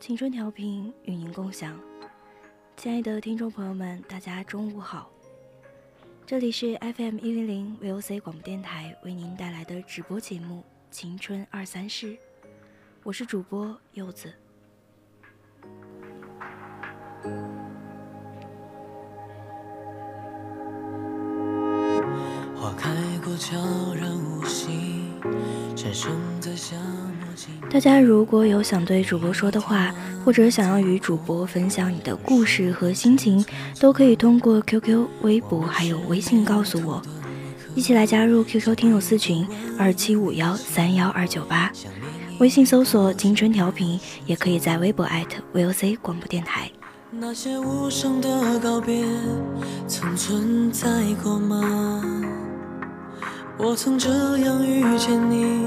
青春调频与您共享，亲爱的听众朋友们，大家中午好，这里是 FM 一零零 VOC 广播电台为您带来的直播节目《青春二三事》，我是主播柚子。花开过，悄然无，大家如果有想对主播说的话，或者想要与主播分享你的故事和心情，都可以通过 QQ、微博还有微信告诉我，一起来加入 QQ 听友四群二七五幺三幺二九八，微信搜索“青春调频”，也可以在微博艾特 VOC 广播电台。那些无声的告别，曾存在过吗？我曾这样遇见你，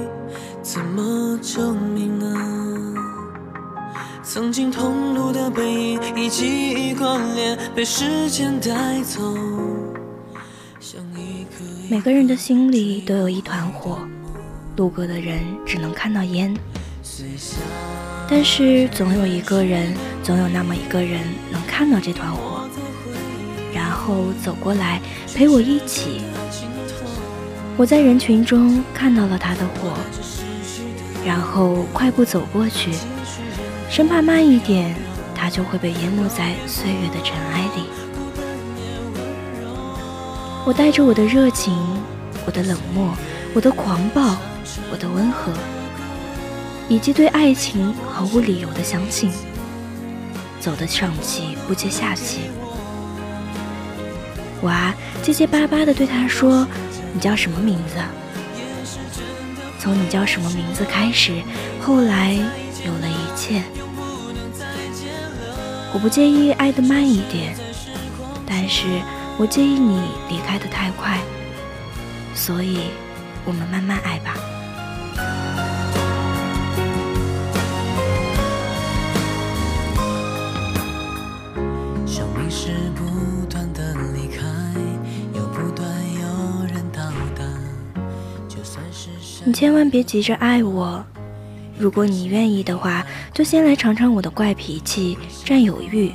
怎么证明呢？曾经同路的背影，以记忆关联，被时间带走。像一颗每个人的心里都有一团火，路过的人只能看到烟，但是总有一个人，总有那么一个人能看到这团火，然后走过来陪我一起。我在人群中看到了他的火，然后快步走过去，生怕慢一点，他就会被淹没在岁月的尘埃里。我带着我的热情，我的冷漠，我的狂暴，我的温和，以及对爱情毫无理由的相信，走得上气不接下气。我啊，结结巴巴地对他说：“你叫什么名字？”从你叫什么名字开始，后来有了一切。我不介意爱得慢一点，但是我介意你离开的太快，所以我们慢慢爱吧。你千万别急着爱我，如果你愿意的话，就先来尝尝我的怪脾气、占有欲、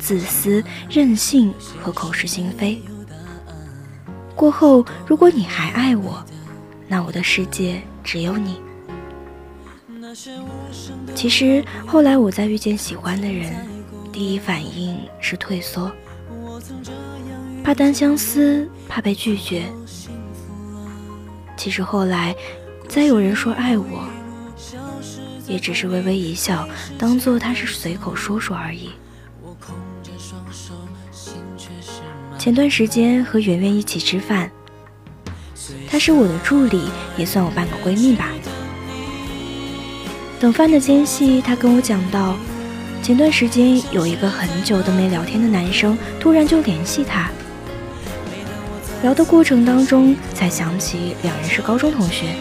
自私、任性和口是心非。过后，如果你还爱我，那我的世界只有你。其实后来我在遇见喜欢的人，第一反应是退缩，怕单相思，怕被拒绝。其实后来，再有人说爱我，也只是微微一笑，当做他是随口说说而已。前段时间和圆圆一起吃饭，她是我的助理，也算我半个闺蜜吧。等饭的间隙，她跟我讲到，前段时间有一个很久都没聊天的男生，突然就联系她。聊的过程当中，才想起两人是高中同学，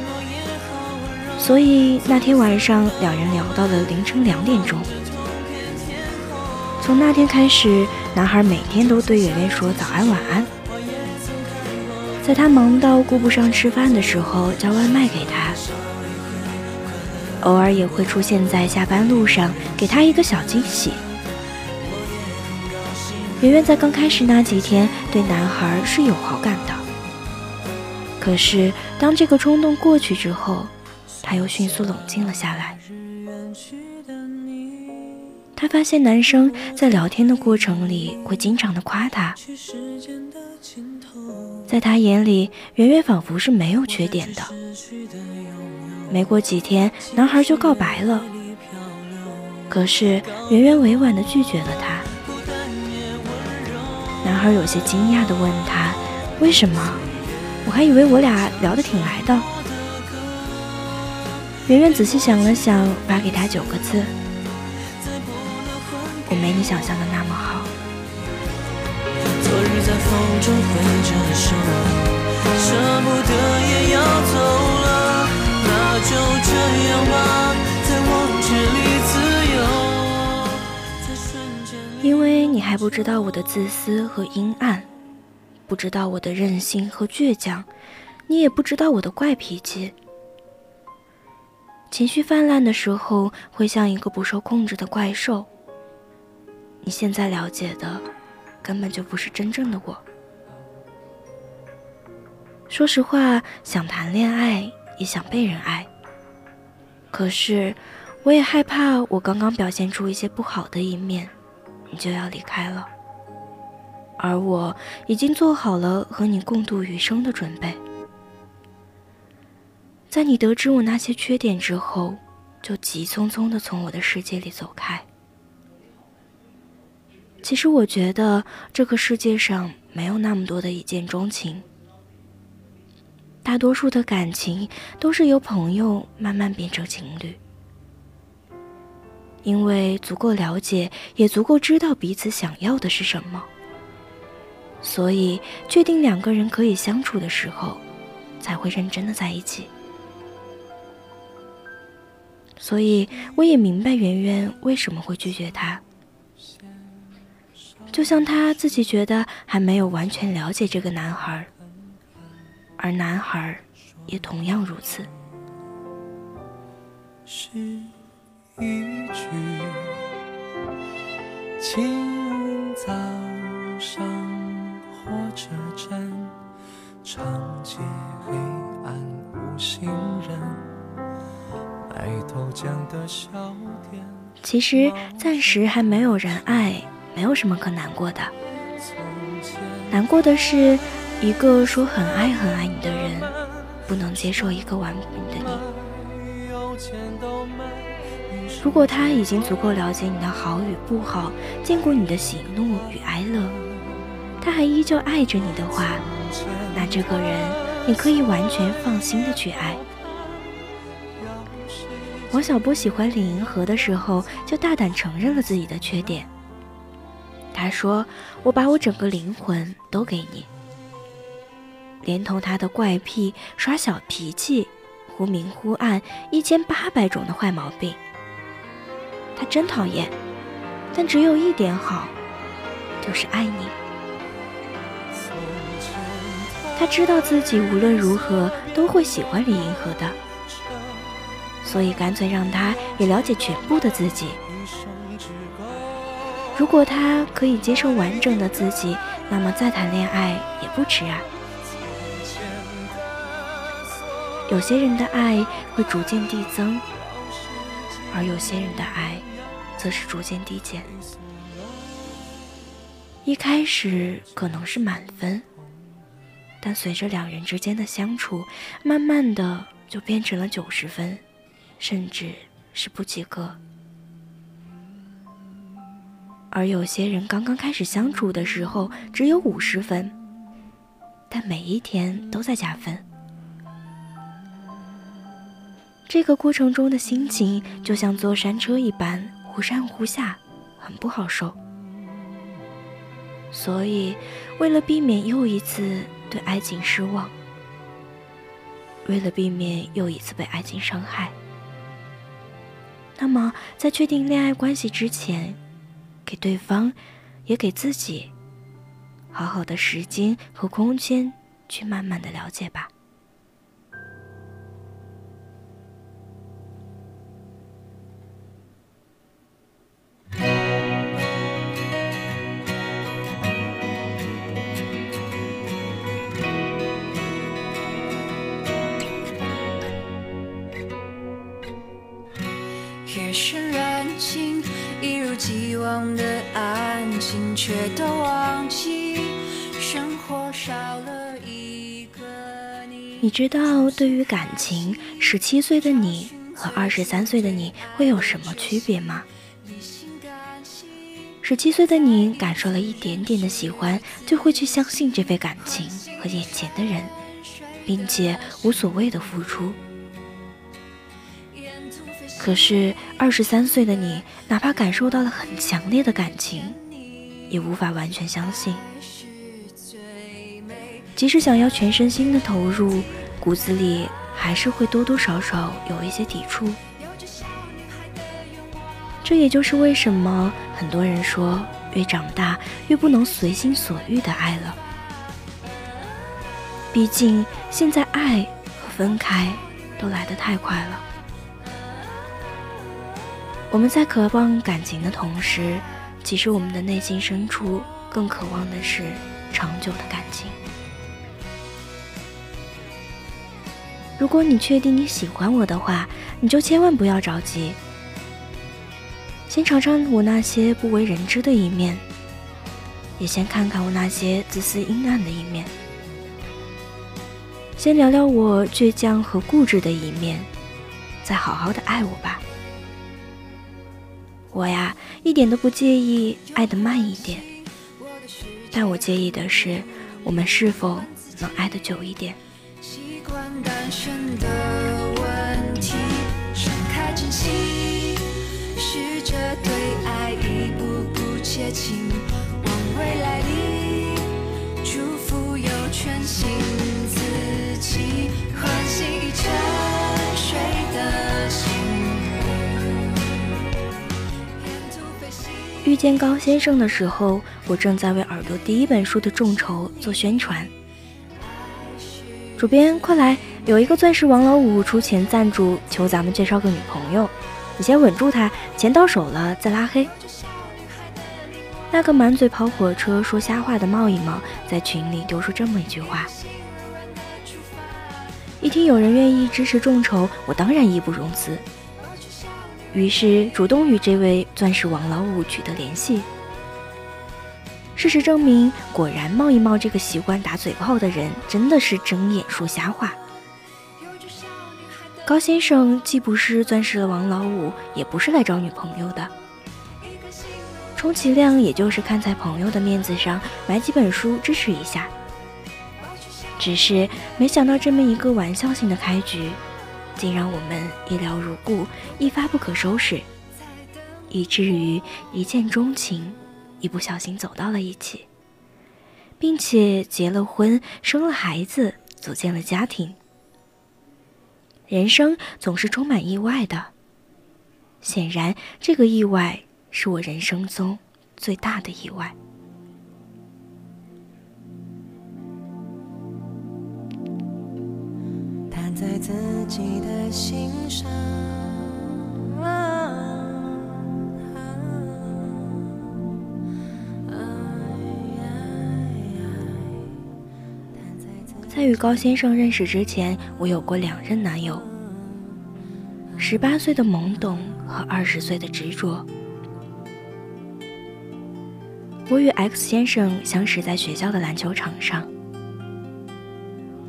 所以那天晚上两人聊到了凌晨两点钟。从那天开始，男孩每天都对圆圆说早安晚安，在他忙到顾不上吃饭的时候叫外卖给他，偶尔也会出现在下班路上给他一个小惊喜。圆圆在刚开始那几天对男孩是有好感的，可是当这个冲动过去之后，他又迅速冷静了下来。他发现男生在聊天的过程里会经常的夸他，在他眼里，圆圆仿佛是没有缺点的。没过几天，男孩就告白了，可是圆圆委婉的拒绝了他。男孩有些惊讶的问他：“为什么？我还以为我俩聊得挺来的。”圆圆仔细想了想，发给他九个字。我没你想象的那么好。昨日在风中挥着手，舍不得也要走了，那就这样吧，在我这里自由。因为你还不知道我的自私和阴暗，不知道我的任性和倔强，你也不知道我的怪脾气。情绪泛滥的时候，会像一个不受控制的怪兽。你现在了解的，根本就不是真正的我。说实话，想谈恋爱，也想被人爱。可是，我也害怕，我刚刚表现出一些不好的一面，你就要离开了。而我已经做好了和你共度余生的准备。在你得知我那些缺点之后，就急匆匆的从我的世界里走开。其实我觉得这个世界上没有那么多的一见钟情，大多数的感情都是由朋友慢慢变成情侣，因为足够了解，也足够知道彼此想要的是什么，所以确定两个人可以相处的时候，才会认真的在一起。所以我也明白圆圆为什么会拒绝他。就像他自己觉得还没有完全了解这个男孩，而男孩也同样如此。是一句清早上火车站，长街黑暗无行人，其实暂时还没有人爱。没有什么可难过的，难过的是，一个说很爱很爱你的人，不能接受一个完美的你。如果他已经足够了解你的好与不好，见过你的喜怒与哀乐，他还依旧爱着你的话，那这个人你可以完全放心的去爱。王小波喜欢李银河的时候，就大胆承认了自己的缺点。他说：“我把我整个灵魂都给你，连同他的怪癖、耍小脾气、忽明忽暗、一千八百种的坏毛病。他真讨厌，但只有一点好，就是爱你。他知道自己无论如何都会喜欢李银河的，所以干脆让他也了解全部的自己。”如果他可以接受完整的自己，那么再谈恋爱也不迟啊。有些人的爱会逐渐递增，而有些人的爱则是逐渐递减。一开始可能是满分，但随着两人之间的相处，慢慢的就变成了九十分，甚至是不及格。而有些人刚刚开始相处的时候只有五十分，但每一天都在加分。这个过程中的心情就像坐山车一般忽上忽下，很不好受。所以，为了避免又一次对爱情失望，为了避免又一次被爱情伤害，那么在确定恋爱关系之前。给对方，也给自己，好好的时间和空间，去慢慢的了解吧。你。知道，对于感情，十七岁的你和二十三岁的你会有什么区别吗？十七岁的你感受了一点点的喜欢，就会去相信这份感情和眼前的人，并且无所谓的付出。可是二十三岁的你，哪怕感受到了很强烈的感情，也无法完全相信。即使想要全身心的投入，骨子里还是会多多少少有一些抵触。这也就是为什么很多人说，越长大越不能随心所欲的爱了。毕竟现在爱和分开都来得太快了。我们在渴望感情的同时，其实我们的内心深处更渴望的是长久的感情。如果你确定你喜欢我的话，你就千万不要着急。先尝尝我那些不为人知的一面，也先看看我那些自私阴暗的一面。先聊聊我倔强和固执的一面，再好好的爱我吧。我呀，一点都不介意爱的慢一点，但我介意的是，我们是否能爱的久一点。习惯单身的问题，开真心。试着对爱一步步接近，往未来里祝福又全新自己，唤醒已沉睡的心。遇见高先生的时候，我正在为耳朵第一本书的众筹做宣传。主编，快来，有一个钻石王老五出钱赞助，求咱们介绍个女朋友。你先稳住他，钱到手了再拉黑。那个满嘴跑火车、说瞎话的冒一冒，在群里丢出这么一句话。一听有人愿意支持众筹，我当然义不容辞，于是主动与这位钻石王老五取得联系。事实证明，果然冒一冒这个习惯打嘴炮的人，真的是睁眼说瞎话。高先生既不是钻石王老五，也不是来找女朋友的，充其量也就是看在朋友的面子上买几本书支持一下。只是没想到这么一个玩笑性的开局，竟让我们意料如故，一发不可收拾，以至于一见钟情，一不小心走到了一起，并且结了婚，生了孩子，组建了家庭。人生总是充满意外的，显然这个意外是我人生中最大的意外。在自己的心上。在与高先生认识之前，我有过两任男友。十八岁的懵懂和二十岁的执着。我与 X 先生相识在学校的篮球场上。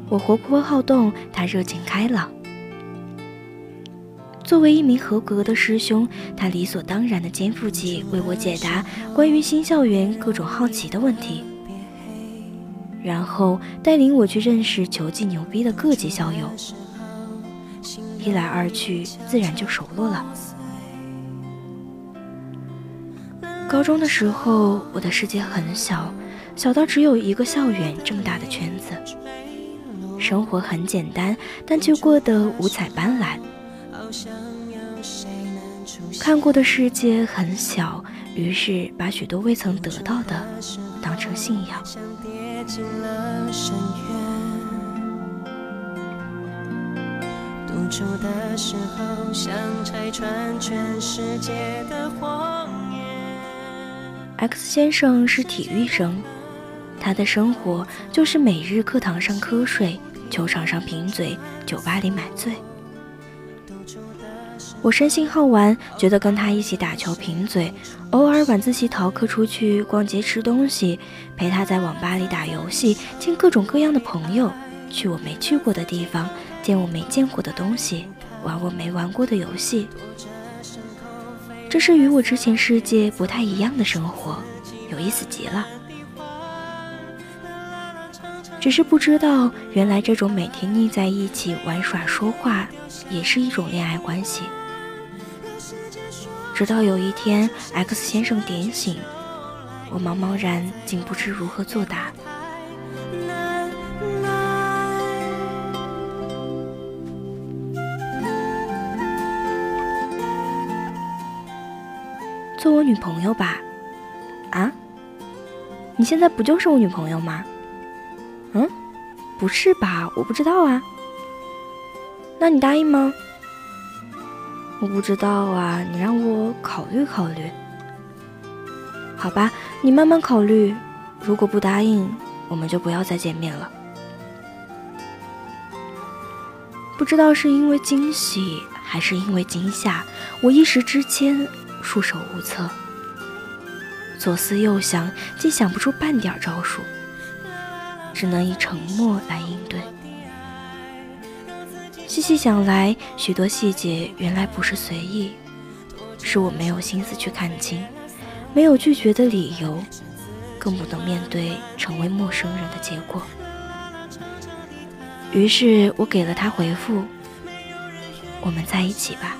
我活泼好动，他热情开朗。作为一名合格的师兄，他理所当然的肩负起为我解答关于新校园各种好奇的问题。然后带领我去认识球技牛逼的各级校友，一来二去，自然就熟络了。高中的时候，我的世界很小，小到只有一个校园这么大的圈子，生活很简单，但却过得五彩斑斓。看过的世界很小，于是把许多未曾得到的当成信仰。进了深渊。独处的时候，想拆穿全世界的谎言。X 先生是体育生，他的生活就是每日课堂上瞌睡，球场上贫嘴，酒吧里买醉。我生性好玩，觉得跟他一起打球贫嘴，偶尔晚自习逃课出去逛街吃东西，陪他在网吧里打游戏，见各种各样的朋友，去我没去过的地方，见我没见过的东西，玩我没玩过的游戏。这是与我之前世界不太一样的生活，有意思极了。只是不知道，原来这种每天腻在一起玩耍说话，也是一种恋爱关系。直到有一天，X 先生点醒我，茫茫然竟不知如何作答。做我女朋友吧？啊？你现在不就是我女朋友吗？嗯？不是吧？我不知道啊。那你答应吗？我不知道啊，你让我考虑考虑。好吧，你慢慢考虑。如果不答应，我们就不要再见面了。不知道是因为惊喜还是因为惊吓，我一时之间束手无策，左思右想，竟想不出半点招数，只能以沉默来应对。细细想来，许多细节原来不是随意，是我没有心思去看清，没有拒绝的理由，更不能面对成为陌生人的结果。于是我给了他回复：“我们在一起吧。”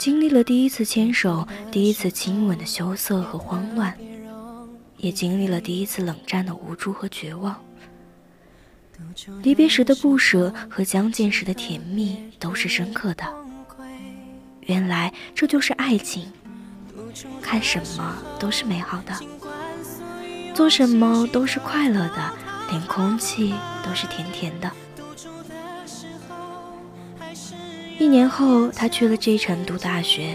经历了第一次牵手、第一次亲吻的羞涩和慌乱，也经历了第一次冷战的无助和绝望。离别时的不舍和相见时的甜蜜都是深刻的。原来这就是爱情，看什么都是美好的，做什么都是快乐的，连空气都是甜甜的。一年后，他去了 J 城读大学，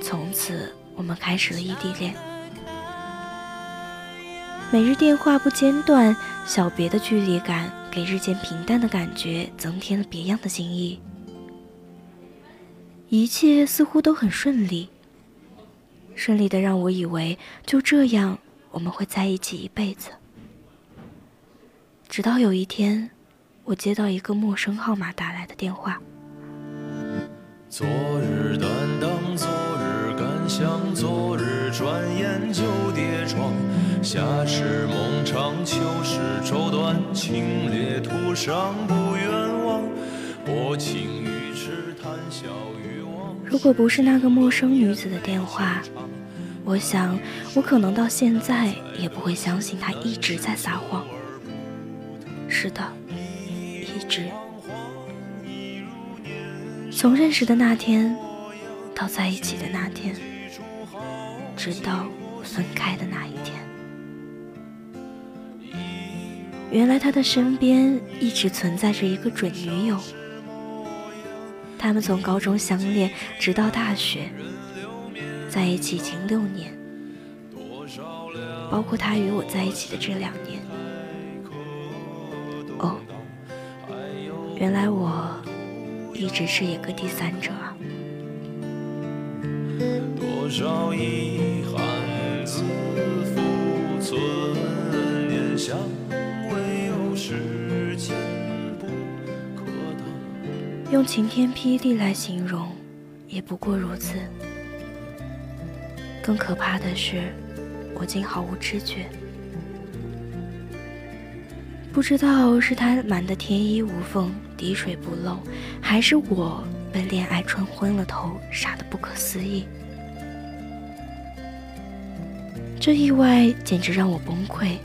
从此我们开始了异地恋。每日电话不间断，小别的距离感给日渐平淡的感觉增添了别样的新意。一切似乎都很顺利，顺利的让我以为就这样我们会在一起一辈子。直到有一天，我接到一个陌生号码打来的电话。昨日担当，昨日感想，昨日转眼就跌撞。夏时梦长，秋时愁短，清冽途上不远望。薄情于痴，谈笑于忘。如果不是那个陌生女子的电话，我想我可能到现在也不会相信她一直在撒谎。是的，一直。从认识的那天，到在一起的那天，直到分开的那一天，原来他的身边一直存在着一个准女友。他们从高中相恋，直到大学，在一起已经六年，包括他与我在一起的这两年。哦，原来我。一直是一个第三者。用晴天霹雳来形容，也不过如此。更可怕的是，我竟毫无知觉。不知道是他瞒得天衣无缝、滴水不漏，还是我被恋爱冲昏了头，傻得不可思议。这意外简直让我崩溃，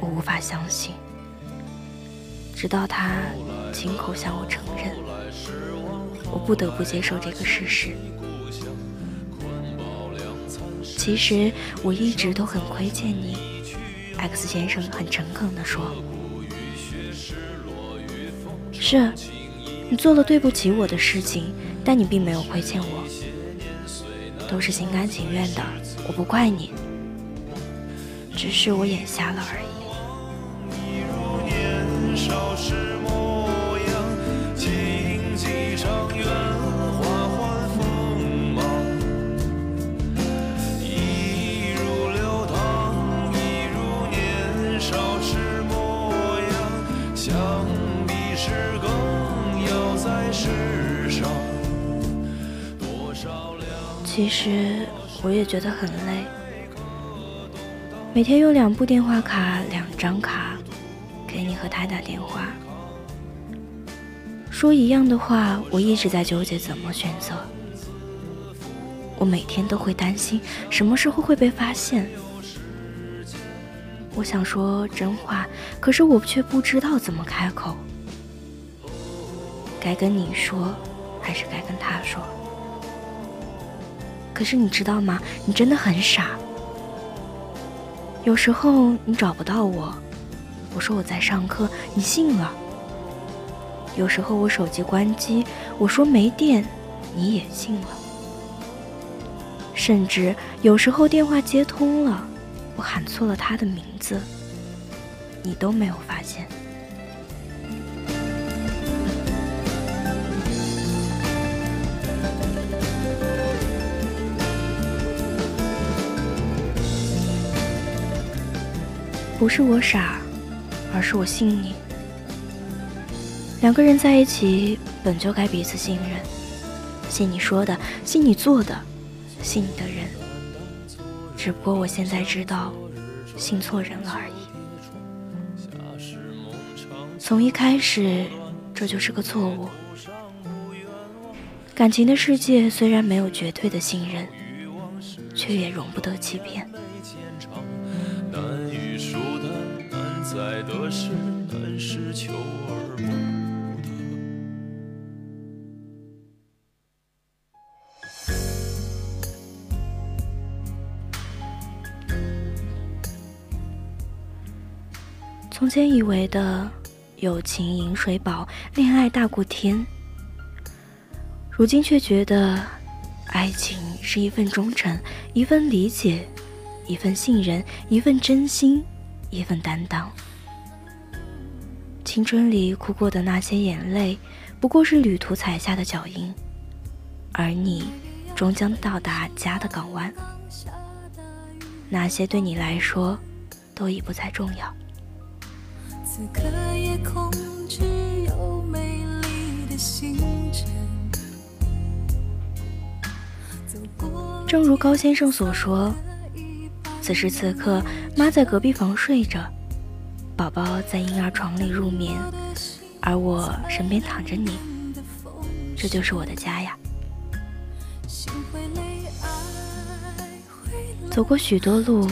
我无法相信。直到他亲口向我承认，我不得不接受这个事实。其实我一直都很亏欠你。X 先生很诚恳地说：“是，你做了对不起我的事情，但你并没有亏欠我，都是心甘情愿的，我不怪你，只是我眼瞎了而已。其实我也觉得很累，每天用两部电话卡、两张卡给你和他打电话，说一样的话，我一直在纠结怎么选择。我每天都会担心什么时候会被发现。我想说真话，可是我却不知道怎么开口。该跟你说，还是该跟他说？可是你知道吗？你真的很傻。有时候你找不到我，我说我在上课，你信了。有时候我手机关机，我说没电，你也信了。甚至有时候电话接通了，我喊错了他的名字，你都没有发现。不是我傻，而是我信你。两个人在一起本就该彼此信任，信你说的，信你做的，信你的人。只不过我现在知道，信错人了而已。从一开始，这就是个错误。感情的世界虽然没有绝对的信任，却也容不得欺骗。在得失难是求而不。从前以为的友情饮水饱，恋爱大过天，如今却觉得爱情是一份忠诚，一份理解，一份信任，一份真心，一份担当。青春里哭过的那些眼泪，不过是旅途踩下的脚印，而你终将到达家的港湾。那些对你来说，都已不再重要。正如高先生所说，此时此刻，妈在隔壁房睡着。宝宝在婴儿床里入眠，而我身边躺着你，这就是我的家呀。走过许多路，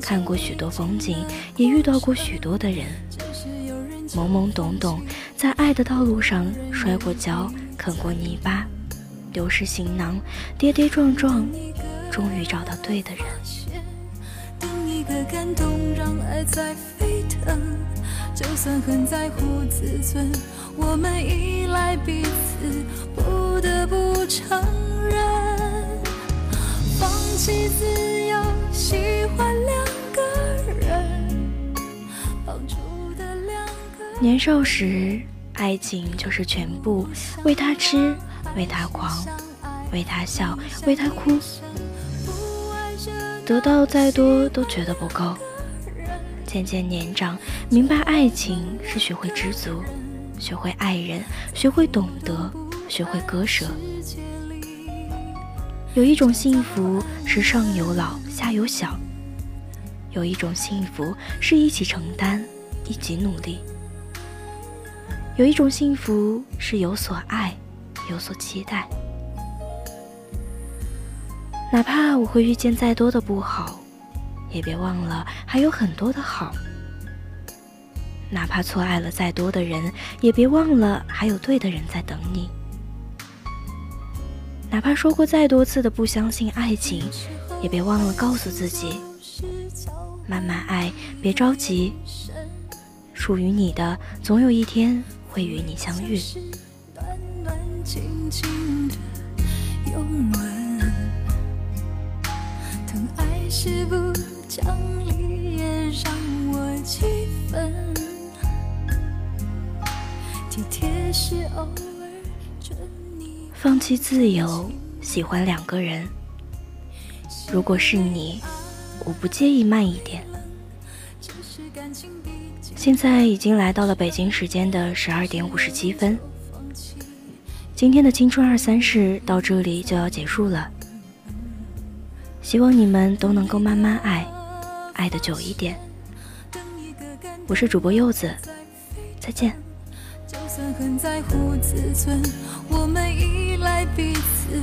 看过许多风景，也遇到过许多的人。懵懵懂懂，在爱的道路上摔过跤，啃过泥巴，丢失行囊，跌跌撞撞，终于找到对的人。就算很在乎自尊，我们依赖彼此，不得不承认，放弃自由，喜欢两个人，抱住的两个。年少时，爱情就是全部，为他痴，为他狂，为他笑，为他哭，得到再多都觉得不够。渐渐年长，明白爱情是学会知足，学会爱人，学会懂得，学会割舍。有一种幸福是上有老下有小，有一种幸福是一起承担，一起努力。有一种幸福是有所爱，有所期待。哪怕我会遇见再多的不好。也别忘了还有很多的好，哪怕错爱了再多的人，也别忘了还有对的人在等你。哪怕说过再多次的不相信爱情，也别忘了告诉自己，慢慢爱，别着急，属于你的总有一天会与你相遇。短短拥吻，疼爱是讲理也让我气愤，体贴是偶尔准你放弃自由，喜欢两个人。如果是你，我不介意慢一点。现在已经来到了北京时间的十二点五十七分。今天的青春二三事到这里就要结束了，希望你们都能够慢慢爱，爱的久一點。我是主播柚子，再見。就算很在乎自尊，我们依赖彼此